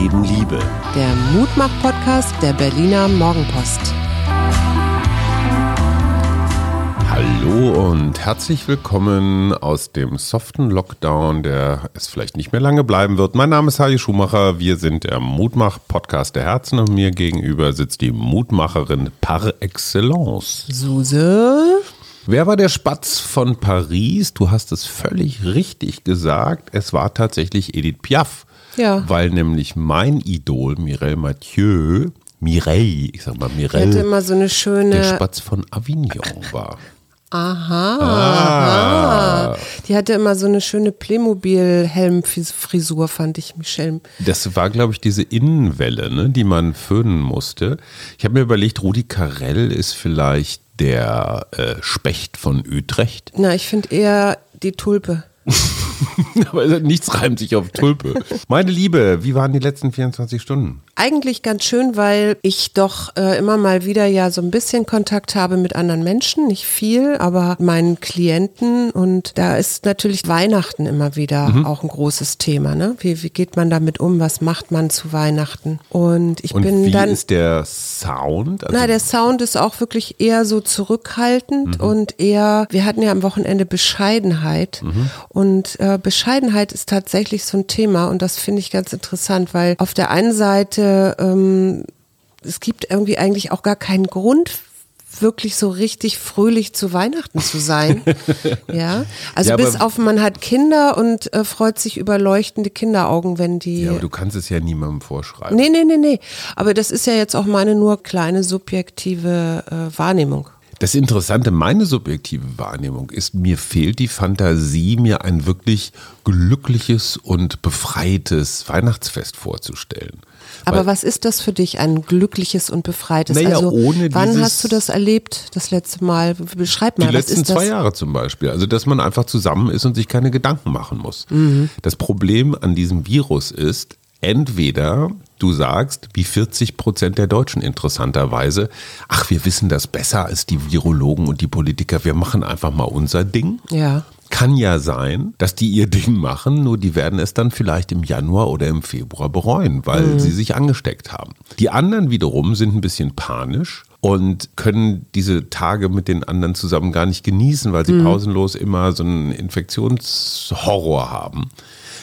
Leben Liebe. Der Mutmach-Podcast der Berliner Morgenpost. Hallo und herzlich willkommen aus dem soften Lockdown, der es vielleicht nicht mehr lange bleiben wird. Mein Name ist Harry Schumacher. Wir sind der Mutmach-Podcast der Herzen und mir gegenüber sitzt die Mutmacherin par excellence. Suse. Wer war der Spatz von Paris? Du hast es völlig richtig gesagt. Es war tatsächlich Edith Piaf. Ja. Weil nämlich mein Idol Mireille Mathieu, Mireille, ich sag mal Die hatte Mireille, immer so eine der schöne. Spatz von Avignon war. Aha, Ah. aha. Die hatte immer so eine schöne Playmobil-Helmfrisur, fand ich, Michelle. Das war, glaube ich, diese Innenwelle, ne, die man föhnen musste. Ich habe mir überlegt, Rudi Carell ist vielleicht der äh, Specht von Utrecht. Na, ich finde eher die Tulpe. Aber nichts reimt sich auf Tulpe. Meine Liebe, wie waren die letzten 24 Stunden? Eigentlich ganz schön, weil ich doch äh, immer mal wieder ja so ein bisschen Kontakt habe mit anderen Menschen, nicht viel, aber meinen Klienten und da ist natürlich Weihnachten immer wieder Mhm. auch ein großes Thema. Ne? Wie, wie geht man damit um? Was macht man zu Weihnachten? Und ich Und bin wie dann. ist der Sound? Also, Na, der Sound ist auch wirklich eher so zurückhaltend Mhm. und eher, wir hatten ja am Wochenende Bescheidenheit Mhm. und äh, Bescheidenheit ist tatsächlich so ein Thema und das finde ich ganz interessant, weil auf der einen Seite ähm, es gibt irgendwie eigentlich auch gar keinen Grund wirklich so richtig fröhlich zu Weihnachten zu sein. ja, also Ja, bis auf man hat Kinder und äh, freut sich über leuchtende Kinderaugen, wenn die ja, aber du kannst es ja niemandem vorschreiben. Nee, nee, nee, nee. Aber das ist ja jetzt auch meine nur kleine subjektive äh, Wahrnehmung. Das Interessante, meine subjektive Wahrnehmung ist, mir fehlt die Fantasie, mir ein wirklich glückliches und befreites Weihnachtsfest vorzustellen. Aber was ist das für dich, ein glückliches und befreites? Naja, also, ohne wann hast du das erlebt, das letzte Mal? Beschreib mal, Die was letzten ist das? zwei Jahre zum Beispiel. Also, dass man einfach zusammen ist und sich keine Gedanken machen muss. Mhm. Das Problem an diesem Virus ist, entweder du sagst, wie 40 Prozent der Deutschen interessanterweise, ach, wir wissen das besser als die Virologen und die Politiker, wir machen einfach mal unser Ding. Ja. Kann ja sein, dass die ihr Ding machen, nur die werden es dann vielleicht im Januar oder im Februar bereuen, weil sie sich angesteckt haben. Die anderen wiederum sind ein bisschen panisch und können diese Tage mit den anderen zusammen gar nicht genießen, weil sie pausenlos immer so einen Infektionshorror haben.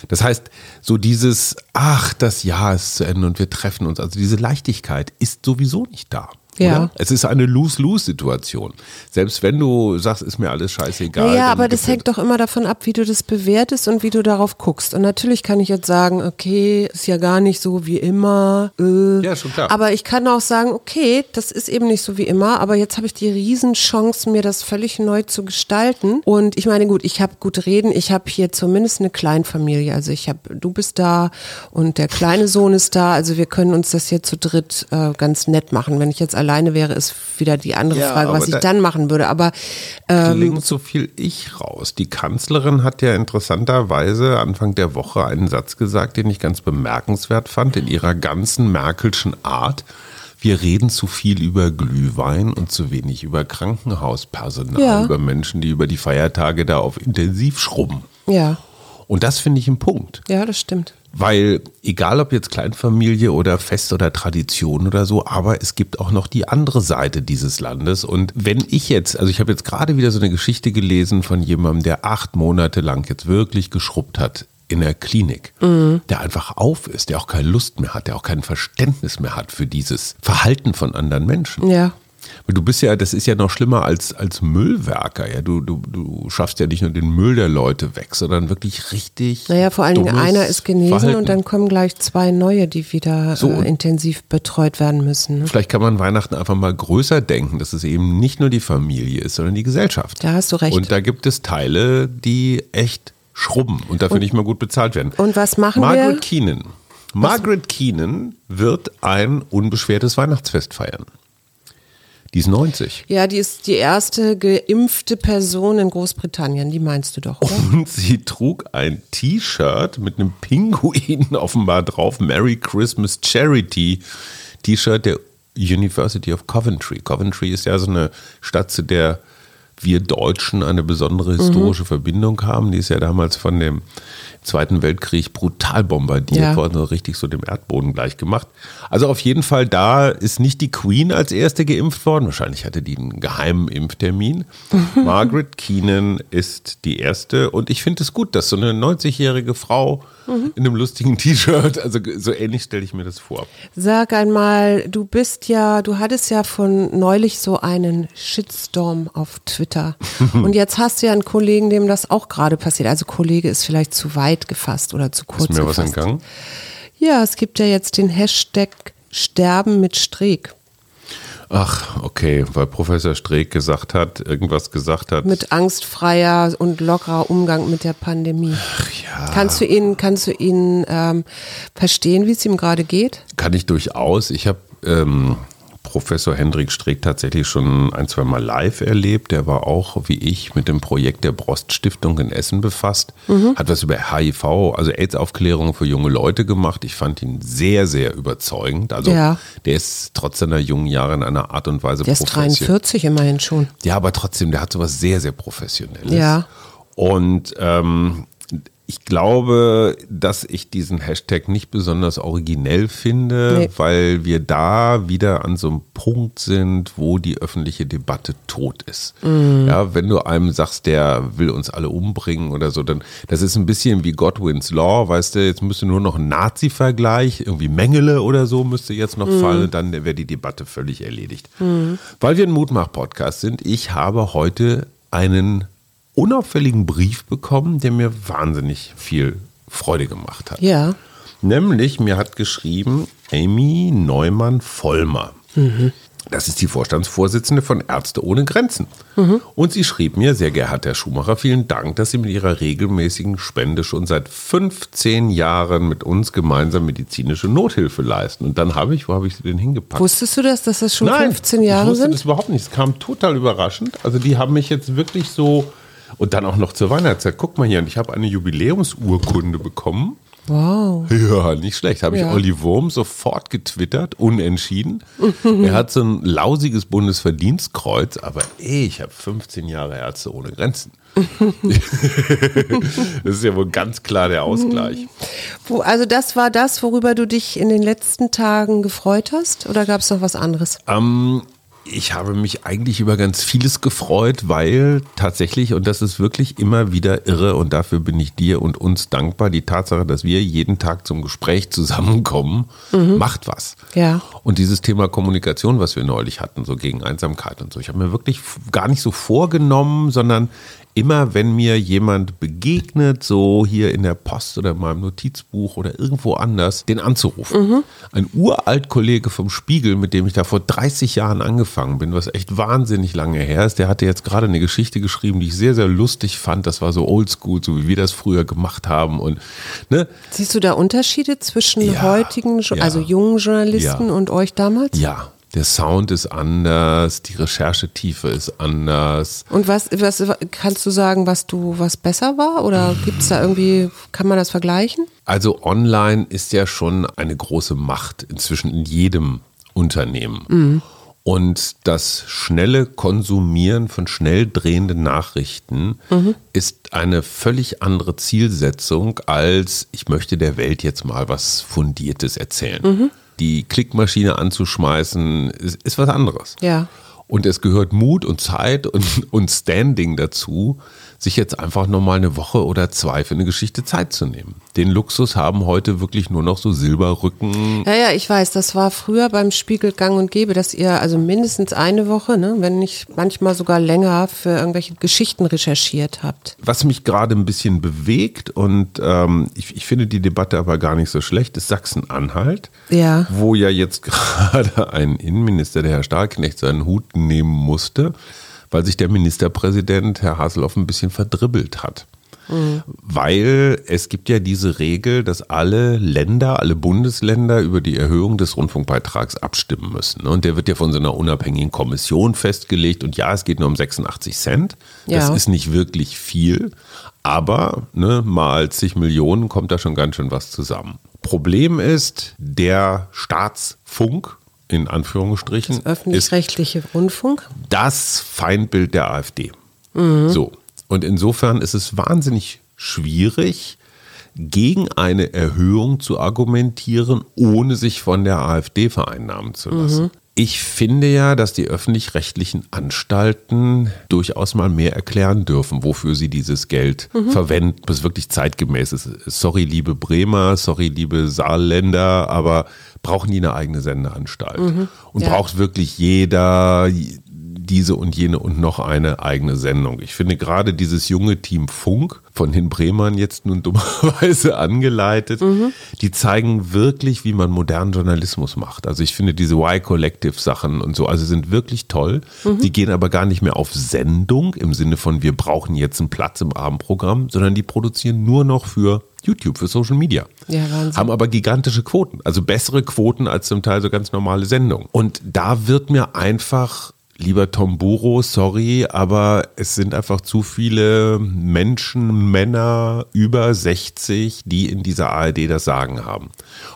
Das heißt, so dieses, ach, das Jahr ist zu Ende und wir treffen uns, also diese Leichtigkeit ist sowieso nicht da. Ja. Oder? Es ist eine Lose-Lose-Situation. Selbst wenn du sagst, ist mir alles scheißegal. Dann aber das hängt doch immer davon ab, wie du das bewertest und wie du darauf guckst. Und natürlich kann ich jetzt sagen, okay, ist ja gar nicht so wie immer. Äh. Ja, schon klar. Aber ich kann auch sagen, okay, das ist eben nicht so wie immer, aber jetzt habe ich die Riesenchance, mir das völlig neu zu gestalten. Und ich meine, gut, ich habe gut reden, ich habe hier zumindest eine Kleinfamilie. Also ich habe, du bist da und der kleine Sohn ist da. Also wir können uns das hier zu dritt äh, ganz nett machen. Wenn ich jetzt alleine wäre, ist wieder die andere Ja, Frage, was ich da- dann machen würde. Aber ähm, klingt so viel ich raus. Die Kanzlerin hat ja interessanterweise Anfang der Woche einen Satz gesagt, den ich ganz bemerkenswert fand, in ihrer ganzen Merkelschen Art. Wir reden zu viel über Glühwein und zu wenig über Krankenhauspersonal, Ja. über Menschen, die über die Feiertage da auf Intensiv schrubben. ja, Und das finde ich ein Punkt. ja, das stimmt. Weil egal ob jetzt Kleinfamilie oder Fest oder Tradition oder so, aber es gibt auch noch die andere Seite dieses Landes. Und wenn ich jetzt, also ich habe jetzt gerade wieder so eine Geschichte gelesen von jemandem, der acht Monate lang jetzt wirklich geschrubbt hat in der Klinik, der einfach auf ist, der auch keine Lust mehr hat, der auch kein Verständnis mehr hat für dieses Verhalten von anderen Menschen. Ja. Du bist ja, das ist ja noch schlimmer als, als Müllwerker. Ja? Du, du, du schaffst ja nicht nur den Müll der Leute weg, sondern wirklich richtig. Naja, vor allen Dingen einer ist genesen Verhalten. und dann kommen gleich zwei neue, die wieder So, und- äh, intensiv betreut werden müssen. Ne? Vielleicht kann man Weihnachten einfach mal größer denken, dass es eben nicht nur die Familie ist, sondern die Gesellschaft. Da hast du recht. Und da gibt es Teile, die echt schrubben und dafür nicht mal gut bezahlt werden. Und was machen Margaret wir? Keenan. Margaret Keenan wird ein unbeschwertes Weihnachtsfest feiern. Die ist 90. Ja, die ist die erste geimpfte Person in Großbritannien, die meinst du doch, oder? Und sie trug ein T-Shirt mit einem Pinguin offenbar drauf. Merry Christmas Charity T-Shirt der University of Coventry. Coventry ist ja so eine Stadt, zu der wir Deutschen eine besondere historische mhm. Verbindung haben. Die ist ja damals von dem Zweiten Weltkrieg brutal bombardiert ja. worden, so richtig so dem Erdboden gleich gemacht. Also auf jeden Fall, da ist nicht die Queen als erste geimpft worden. Wahrscheinlich hatte die einen geheimen Impftermin. Margaret Keenan ist die erste. Und ich finde es gut, dass so eine 90-jährige Frau mhm. in einem lustigen T-Shirt, also so ähnlich stelle ich mir das vor. Sag einmal, du bist ja, du hattest ja von neulich so einen Shitstorm auf Twitter. Und jetzt hast du ja einen Kollegen, dem das auch gerade passiert. Also Kollege ist vielleicht zu weit gefasst oder zu kurz ist mir gefasst. was entgangen? Ja, es gibt ja jetzt den Hashtag Sterben mit Streeck. Ach, okay, weil Professor Streeck gesagt hat, irgendwas gesagt hat. Mit angstfreier und lockerer Umgang mit der Pandemie. Ach ja. Kannst du ihn, kannst du ihn ähm, verstehen, wie es ihm gerade geht? Kann ich durchaus. Ich habe ähm, Professor Hendrik Streeck tatsächlich schon ein, zwei Mal live erlebt. Der war auch, wie ich, mit dem Projekt der Brost Stiftung in Essen befasst. Mhm. Hat was über HIV, also AIDS-Aufklärung für junge Leute gemacht. Ich fand ihn sehr, sehr überzeugend. Also ja. der ist trotz seiner jungen Jahre in einer Art und Weise Der ist 43 immerhin schon. Ja, aber trotzdem, der hat sowas sehr, sehr Professionelles. Ja. Und ähm, ich glaube, dass ich diesen Hashtag nicht besonders originell finde, nee. weil wir da wieder an so einem Punkt sind, wo die öffentliche Debatte tot ist. Mhm. Ja, wenn du einem sagst, der will uns alle umbringen oder so, dann das ist ein bisschen wie Godwins Law, weißt du, jetzt müsste nur noch ein Nazi-Vergleich, irgendwie Mengele oder so müsste jetzt noch mhm. fallen, dann wäre die Debatte völlig erledigt. Mhm. Weil wir ein Mutmach-Podcast sind, ich habe heute einen unauffälligen Brief bekommen, der mir wahnsinnig viel Freude gemacht hat. Ja. Nämlich, mir hat geschrieben Amy Neumann-Vollmer. Mhm. Das ist die Vorstandsvorsitzende von Ärzte ohne Grenzen. Mhm. Und sie schrieb mir, sehr geehrter Herr Schumacher, vielen Dank, dass Sie mit Ihrer regelmäßigen Spende schon seit 15 Jahren mit uns gemeinsam medizinische Nothilfe leisten. Und dann habe ich, wo habe ich sie denn hingepackt? Wusstest du das, dass das schon Nein, 15 Jahre sind? Ich wusste sind? das überhaupt nicht. Es kam total überraschend. Also die haben mich jetzt wirklich so und dann auch noch zur Weihnachtszeit. Guck mal hier, und ich habe eine Jubiläumsurkunde bekommen. Wow. Ja, nicht schlecht. Habe ja. ich Olli Wurm sofort getwittert, unentschieden. er hat so ein lausiges Bundesverdienstkreuz, aber ey, ich habe 15 Jahre Ärzte ohne Grenzen. das ist ja wohl ganz klar der Ausgleich. Also das war das, worüber du dich in den letzten Tagen gefreut hast? Oder gab es noch was anderes? Ähm, ich habe mich eigentlich über ganz vieles gefreut, weil tatsächlich, und das ist wirklich immer wieder irre, und dafür bin ich dir und uns dankbar, die Tatsache, dass wir jeden Tag zum Gespräch zusammenkommen, mhm. macht was. Ja. Und dieses Thema Kommunikation, was wir neulich hatten, so gegen Einsamkeit und so, ich habe mir wirklich gar nicht so vorgenommen, sondern immer wenn mir jemand begegnet, so hier in der Post oder in meinem Notizbuch oder irgendwo anders, den anzurufen. Mhm. Ein uralt Kollege vom Spiegel, mit dem ich da vor 30 Jahren angefangen bin, was echt wahnsinnig lange her ist, der hatte jetzt gerade eine Geschichte geschrieben, die ich sehr, sehr lustig fand. Das war so oldschool, so wie wir das früher gemacht haben. Und, ne? Siehst du da Unterschiede zwischen ja, heutigen, also ja, jungen Journalisten ja. und euch damals? Ja, der Sound ist anders, die Recherchetiefe ist anders. Und was, was kannst du sagen, was du, was besser war? Oder gibt es da irgendwie, kann man das vergleichen? Also online ist ja schon eine große Macht inzwischen in jedem Unternehmen. Mhm. Und das schnelle Konsumieren von schnell drehenden Nachrichten mhm. ist eine völlig andere Zielsetzung als ich möchte der Welt jetzt mal was Fundiertes erzählen. Mhm die Klickmaschine anzuschmeißen, ist, ist was anderes. Ja. Und es gehört Mut und Zeit und, und Standing dazu, sich jetzt einfach nochmal eine Woche oder zwei für eine Geschichte Zeit zu nehmen. Den Luxus haben heute wirklich nur noch so Silberrücken. Ja, ja, ich weiß, das war früher beim Spiegel gang und gäbe, dass ihr also mindestens eine Woche, ne, wenn nicht manchmal sogar länger für irgendwelche Geschichten recherchiert habt. Was mich gerade ein bisschen bewegt und ähm, ich, ich finde die Debatte aber gar nicht so schlecht, ist Sachsen-Anhalt. Ja. Wo ja jetzt gerade ein Innenminister, der Herr Stahlknecht, seinen Hut nehmen musste weil sich der Ministerpräsident, Herr Haseloff, ein bisschen verdribbelt hat. Mhm. Weil es gibt ja diese Regel, dass alle Länder, alle Bundesländer über die Erhöhung des Rundfunkbeitrags abstimmen müssen. Und der wird ja von so einer unabhängigen Kommission festgelegt. Und ja, es geht nur um 86 Cent. Das ja. ist nicht wirklich viel. Aber ne, mal zig Millionen kommt da schon ganz schön was zusammen. Problem ist, der Staatsfunk, in Anführungsstrichen. Das öffentlich-rechtliche Rundfunk? Das Feindbild der AfD. So. Und insofern ist es wahnsinnig schwierig, gegen eine Erhöhung zu argumentieren, ohne sich von der AfD vereinnahmen zu lassen. Ich finde ja, dass die öffentlich-rechtlichen Anstalten durchaus mal mehr erklären dürfen, wofür sie dieses Geld verwenden, bis es wirklich zeitgemäß ist. Sorry, liebe Bremer, sorry, liebe Saarländer, aber brauchen die eine eigene Sendeanstalt? Und Ja. braucht wirklich jeder diese und jene und noch eine eigene Sendung. Ich finde gerade dieses junge Team Funk, von den Bremern jetzt nun dummerweise angeleitet, die zeigen wirklich, wie man modernen Journalismus macht. Also ich finde diese Y-Collective-Sachen und so, also sind wirklich toll. Die gehen aber gar nicht mehr auf Sendung im Sinne von, wir brauchen jetzt einen Platz im Abendprogramm, sondern die produzieren nur noch für YouTube, für Social Media. Ja. Haben aber gigantische Quoten, also bessere Quoten als zum Teil so ganz normale Sendungen. Und da wird mir einfach, lieber Tom Buro, sorry, aber es sind einfach zu viele Menschen, Männer über 60, die in dieser ARD das Sagen haben.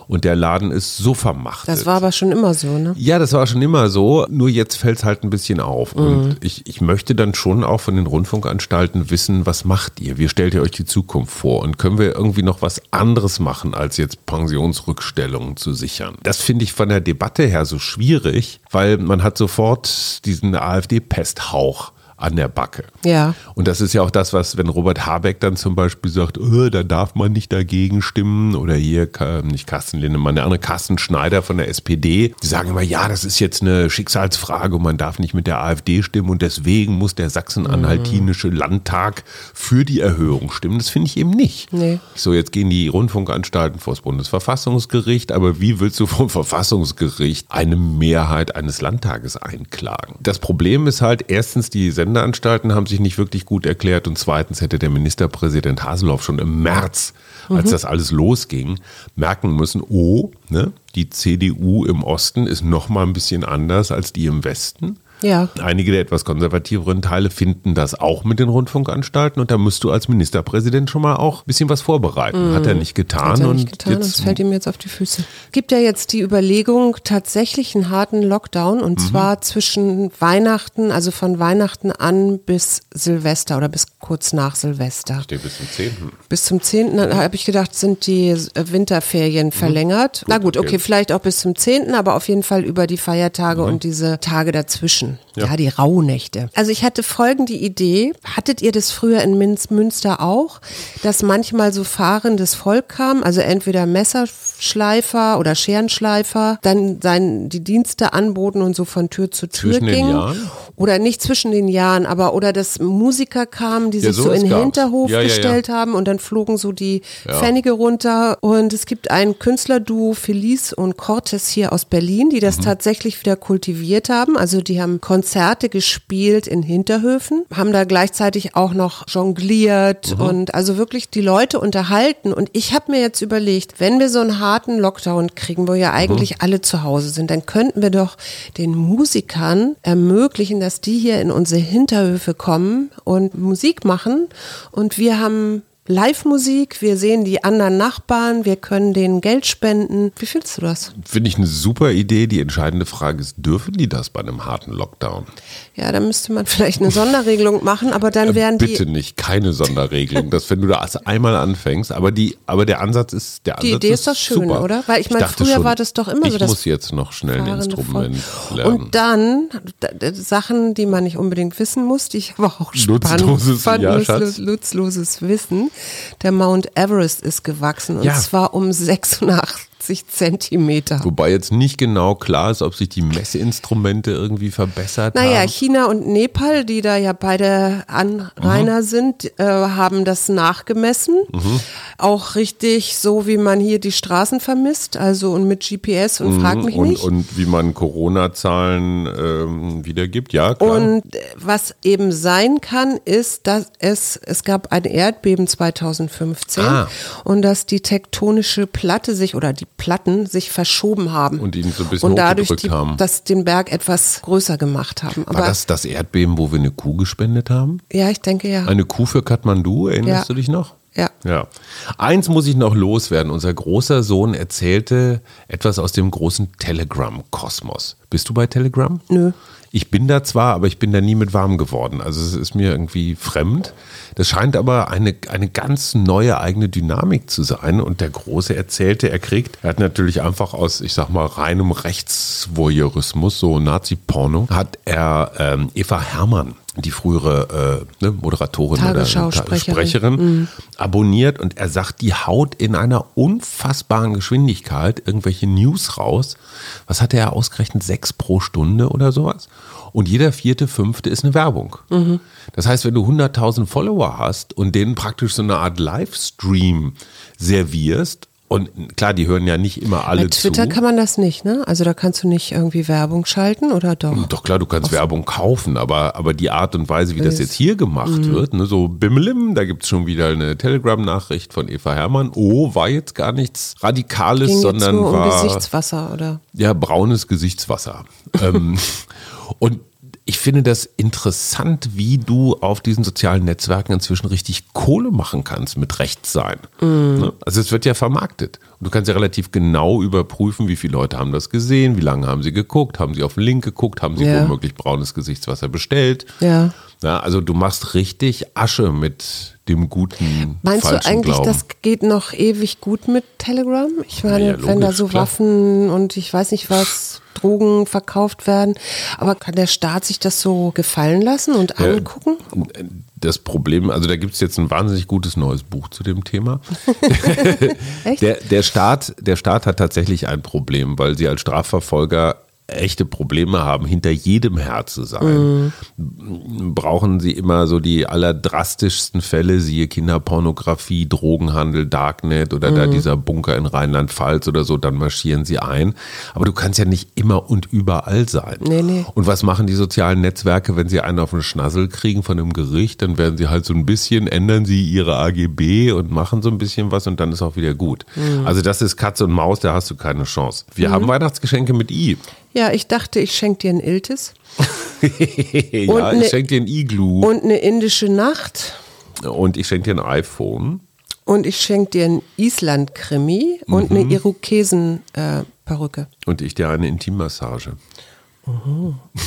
Und der Laden ist so vermachtet. Das war aber schon immer so, ne? Ja, das war schon immer so, nur jetzt fällt es halt ein bisschen auf. Und ich, ich möchte dann schon auch von den Rundfunkanstalten wissen, was macht ihr? Wie stellt ihr euch die Zukunft vor? Und können wir irgendwie noch was anderes machen, als jetzt Pensionsrückstellungen zu sichern? Das finde ich von der Debatte her so schwierig, weil man hat sofort diesen AfD-Pesthauch an der Backe. Ja. Und das ist ja auch das, was, wenn Robert Habeck dann zum Beispiel sagt, oh, da darf man nicht dagegen stimmen, oder hier, nicht Carsten Lindemann, der andere Carsten Schneider von der SPD, die sagen immer, ja, das ist jetzt eine Schicksalsfrage und man darf nicht mit der AfD stimmen und deswegen muss der sachsen-anhaltinische Landtag für die Erhöhung stimmen. Das finde ich eben nicht. Nee. So, jetzt gehen die Rundfunkanstalten vor das Bundesverfassungsgericht, aber wie willst du vom Verfassungsgericht eine Mehrheit eines Landtages einklagen? Das Problem ist halt, erstens, die Sendeanstalten haben sich nicht wirklich gut erklärt und zweitens hätte der Ministerpräsident Haseloff schon im März, als das alles losging, merken müssen, oh, ne, die CDU im Osten ist noch mal ein bisschen anders als die im Westen. Ja. Einige der etwas konservativeren Teile finden das auch mit den Rundfunkanstalten und da musst du als Ministerpräsident schon mal auch ein bisschen was vorbereiten. Hat er nicht getan Mhm. Hat er und nicht getan, jetzt das fällt ihm jetzt auf die Füße. Gibt ja jetzt die Überlegung, tatsächlich einen harten Lockdown Mhm. und zwar zwischen Weihnachten, also von Weihnachten an bis Silvester oder bis kurz nach Silvester. steht bis zum 10. Bis zum 10. dann habe ich gedacht, sind die Winterferien verlängert. Na gut, Mhm. okay. okay, vielleicht auch bis zum 10., aber auf jeden Fall über die Feiertage und diese Tage dazwischen. Ja. Ja. die Rauhnächte. Also ich hatte folgende Idee. Hattet ihr das früher in Minz, Münster auch, dass manchmal so fahrendes Volk kam, also entweder Messerschleifer oder Scherenschleifer, dann sein, die Dienste anboten und so von Tür zu Tür Zwischen den gingen? Jahren? Oder nicht zwischen den Jahren, aber oder dass Musiker kamen, die Ja, sich so in den. Hinterhof Ja, ja, ja. gestellt haben und dann flogen so die Pfennige runter. Und es gibt ein Künstlerduo Felice und Cortes hier aus Berlin, die Mhm. das tatsächlich wieder kultiviert haben. Also die haben Konzerte gespielt in Hinterhöfen, haben da gleichzeitig auch noch jongliert Mhm. und also wirklich die Leute unterhalten. Und ich habe mir jetzt überlegt, wenn wir so einen harten Lockdown kriegen, wo ja eigentlich Mhm. alle zu Hause sind, dann könnten wir doch den Musikern ermöglichen, dass die hier in unsere Hinterhöfe kommen und Musik machen. Und wir haben Live-Musik, wir sehen die anderen Nachbarn, wir können denen Geld spenden. Wie findest du das? Finde ich eine super Idee. Die entscheidende Frage ist, dürfen die das bei einem harten Lockdown? Ja, da müsste man vielleicht eine Sonderregelung machen, aber dann wären die. Bitte nicht, keine Sonderregelung, dass wenn du das einmal anfängst, aber die, aber der Ansatz ist, der Die Ansatz Idee ist doch schön, super. oder? Weil ich meine, früher schon, war das doch immer ich so, dass muss jetzt noch schnell ein Instrument Volk. lernen. Und dann Sachen, die man nicht unbedingt wissen muss, die ich aber auch spannend Nutzloses- fand, ja, nutzloses Wissen. Der Mount Everest ist gewachsen und Ja. zwar um 86 Zentimeter. Wobei jetzt nicht genau klar ist, ob sich die Messinstrumente irgendwie verbessert Naja, haben. China und Nepal, die da ja beide Anrainer sind, äh, haben das nachgemessen. Auch richtig so, wie man hier die Straßen vermisst, also und mit GPS und frag mich und, nicht. und wie man Corona-Zahlen ähm, wiedergibt, ja klar. Und äh, was eben sein kann, ist, dass es, es gab ein Erdbeben 2015 Ah. und dass die tektonische Platte sich oder die Platten sich verschoben haben. Und ihn so ein bisschen und dadurch die, haben. das den Berg etwas größer gemacht haben. War Aber das das Erdbeben, wo wir eine Kuh gespendet haben? ja, ich denke ja. Eine Kuh für Kathmandu, erinnerst Ja. du dich noch? Ja. Ja. Eins muss ich noch loswerden. Unser großer Sohn erzählte etwas aus dem großen Telegram-Kosmos. Bist du bei Telegram? Nö. Ich bin da zwar, aber ich bin da nie mit warm geworden. Also es ist mir irgendwie fremd. Das scheint aber eine, eine ganz neue eigene Dynamik zu sein. Und der Große erzählte, er kriegt, er hat natürlich einfach aus, ich sag mal, reinem Rechtsvoyeurismus, so Nazi-Porno, hat er ähm, Eva Herrmann die frühere äh, ne, Moderatorin oder Tagesschausprecherin. Sprecherin, abonniert und er sagt, die haut in einer unfassbaren Geschwindigkeit irgendwelche News raus. Was hatte er ausgerechnet? Sechs pro Stunde oder sowas? Und jeder vierte, fünfte ist eine Werbung. Das heißt, wenn du 100.000 Follower hast und denen praktisch so eine Art Livestream servierst, und klar, die hören ja nicht immer alle Bei Twitter zu. kann man das nicht, ne? Also da kannst du nicht irgendwie Werbung schalten oder doch? Doch klar, du kannst Werbung kaufen, aber, aber die Art und Weise, wie das jetzt hier gemacht Mhm. wird, ne, so bimmelim, da gibt es schon wieder eine Telegram-Nachricht von Eva Herrmann. Oh, war jetzt gar nichts Radikales, Ging jetzt sondern nur um war Gesichtswasser oder? ja braunes Gesichtswasser. ähm, und ich finde das interessant, wie du auf diesen sozialen Netzwerken inzwischen richtig Kohle machen kannst mit Rechtssein. Ne? Also es wird ja vermarktet. Und du kannst ja relativ genau überprüfen, wie viele Leute haben das gesehen, wie lange haben sie geguckt, haben sie auf den Link geguckt, haben sie Ja. womöglich braunes Gesichtswasser bestellt. Ja. Ja, also du machst richtig Asche mit dem guten Meinst du eigentlich, Glauben. das geht noch ewig gut mit Telegram? Ich meine, Ja, ja, wenn da logisch, so klar. Waffen und ich weiß nicht was, Drogen verkauft werden, aber kann der Staat sich das so gefallen lassen und Ja, angucken? Das Problem, also da gibt es jetzt ein wahnsinnig gutes neues Buch zu dem Thema. Echt? Der, der, Staat, der Staat hat tatsächlich ein Problem, weil sie als Strafverfolger echte Probleme haben, hinter jedem Herr zu sein. Brauchen sie immer so die allerdrastischsten Fälle, siehe Kinderpornografie, Drogenhandel, Darknet oder da dieser Bunker in Rheinland-Pfalz oder so, dann marschieren sie ein. Aber du kannst ja nicht immer und überall sein. Nee, nee. Und was machen die sozialen Netzwerke, wenn sie einen auf den Schnassel kriegen von einem Gericht? Dann werden sie halt so ein bisschen, ändern sie ihre AGB und machen so ein bisschen was und dann ist auch wieder gut. Also das ist Katze und Maus, da hast du keine Chance. Wir haben Weihnachtsgeschenke mit I. Ja, ich dachte, ich schenke dir ein Iltis ja, Und ich ne- schenke dir ein Iglu und eine indische Nacht und ich schenke dir ein iPhone. und ich schenke dir ein Island-Krimi und Mhm. eine Irokesen-Perücke. Und ich dir eine Intimmassage.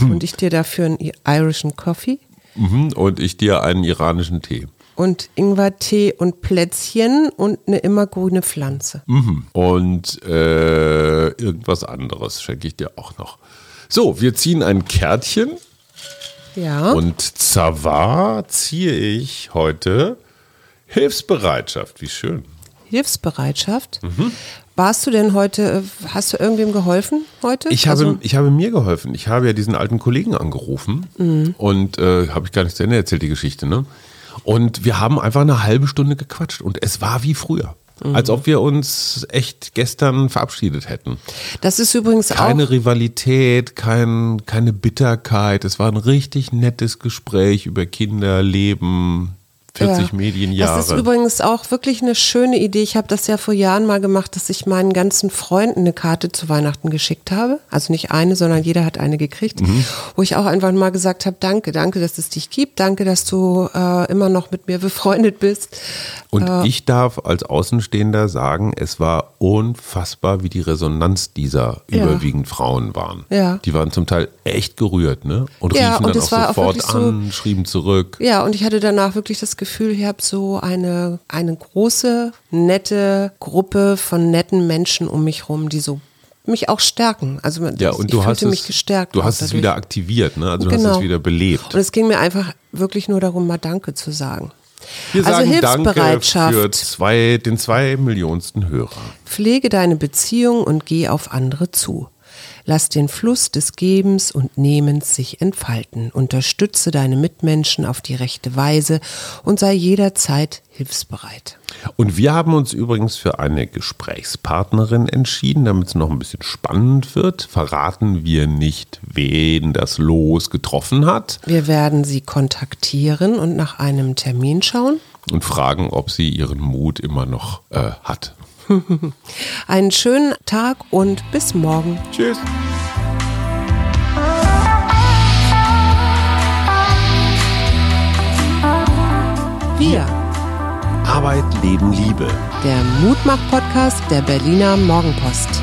und ich dir dafür einen irischen Coffee Mhm. Und ich dir einen iranischen Tee. Und Ingwertee und Plätzchen und eine immergrüne Pflanze. Mhm. Und äh, irgendwas anderes schenke ich dir auch noch. So, wir ziehen ein Kärtchen. Ja. Und Zavar ziehe ich heute Hilfsbereitschaft. Wie schön. Hilfsbereitschaft. Mhm. Warst du denn heute, äh, hast du irgendwem geholfen heute? Ich habe, Also, ich habe mir geholfen. Ich habe ja diesen alten Kollegen angerufen Mhm. und äh, habe ich gar nicht zu Ende erzählt, die Geschichte, ne? Und wir haben einfach eine halbe Stunde gequatscht und es war wie früher. Mhm. Als ob wir uns echt gestern verabschiedet hätten. das ist übrigens Keine auch, Rivalität, kein, keine Bitterkeit. Es war ein richtig nettes Gespräch über Kinder, Leben, 40 Ja. Medienjahre. Das ist übrigens auch wirklich eine schöne Idee. Ich habe das ja vor Jahren mal gemacht, dass ich meinen ganzen Freunden eine Karte zu Weihnachten geschickt habe. Also nicht eine, sondern jeder hat eine gekriegt. Mhm. Wo ich auch einfach mal gesagt habe, danke, danke, dass es dich gibt. Danke, dass du äh, immer noch mit mir befreundet bist. Und ich darf als Außenstehender sagen, es war unfassbar, wie die Resonanz dieser Ja. überwiegend Frauen waren. Ja. Die waren zum Teil echt gerührt, ne? Und Ja, riefen und dann auch war auch sofort wirklich so- an, schrieben zurück. Ja, und ich hatte danach wirklich das Gefühl, ich habe so eine, eine große, nette Gruppe von netten Menschen um mich rum, die so mich auch stärken. Also Ja, und ich du fühlte hast es, mich gestärkt. du hast es wieder aktiviert, ne? Also du hast Genau. es wieder belebt. Und es ging mir einfach wirklich nur darum, mal Danke zu sagen. Wir also sagen Danke Hilfsbereitschaft. für zwei, den zwei Millionsten Hörer. Pflege deine Beziehung und geh auf andere zu. Lass den Fluss des Gebens und Nehmens sich entfalten. Unterstütze deine Mitmenschen auf die rechte Weise und sei jederzeit hilfsbereit. Und wir haben uns übrigens für eine Gesprächspartnerin entschieden, damit es noch ein bisschen spannend wird. Verraten wir nicht, wen das Los getroffen hat Wir werden sie kontaktieren und nach einem Termin schauen. und fragen, ob sie ihren Mut immer noch äh, hat. Einen schönen Tag und bis morgen. Tschüss. Wir. Arbeit Leben, Liebe. Der Mutmach-Podcast der Berliner Morgenpost.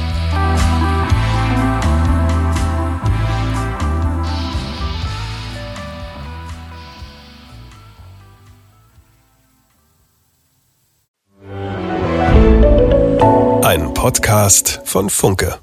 Podcast von Funke.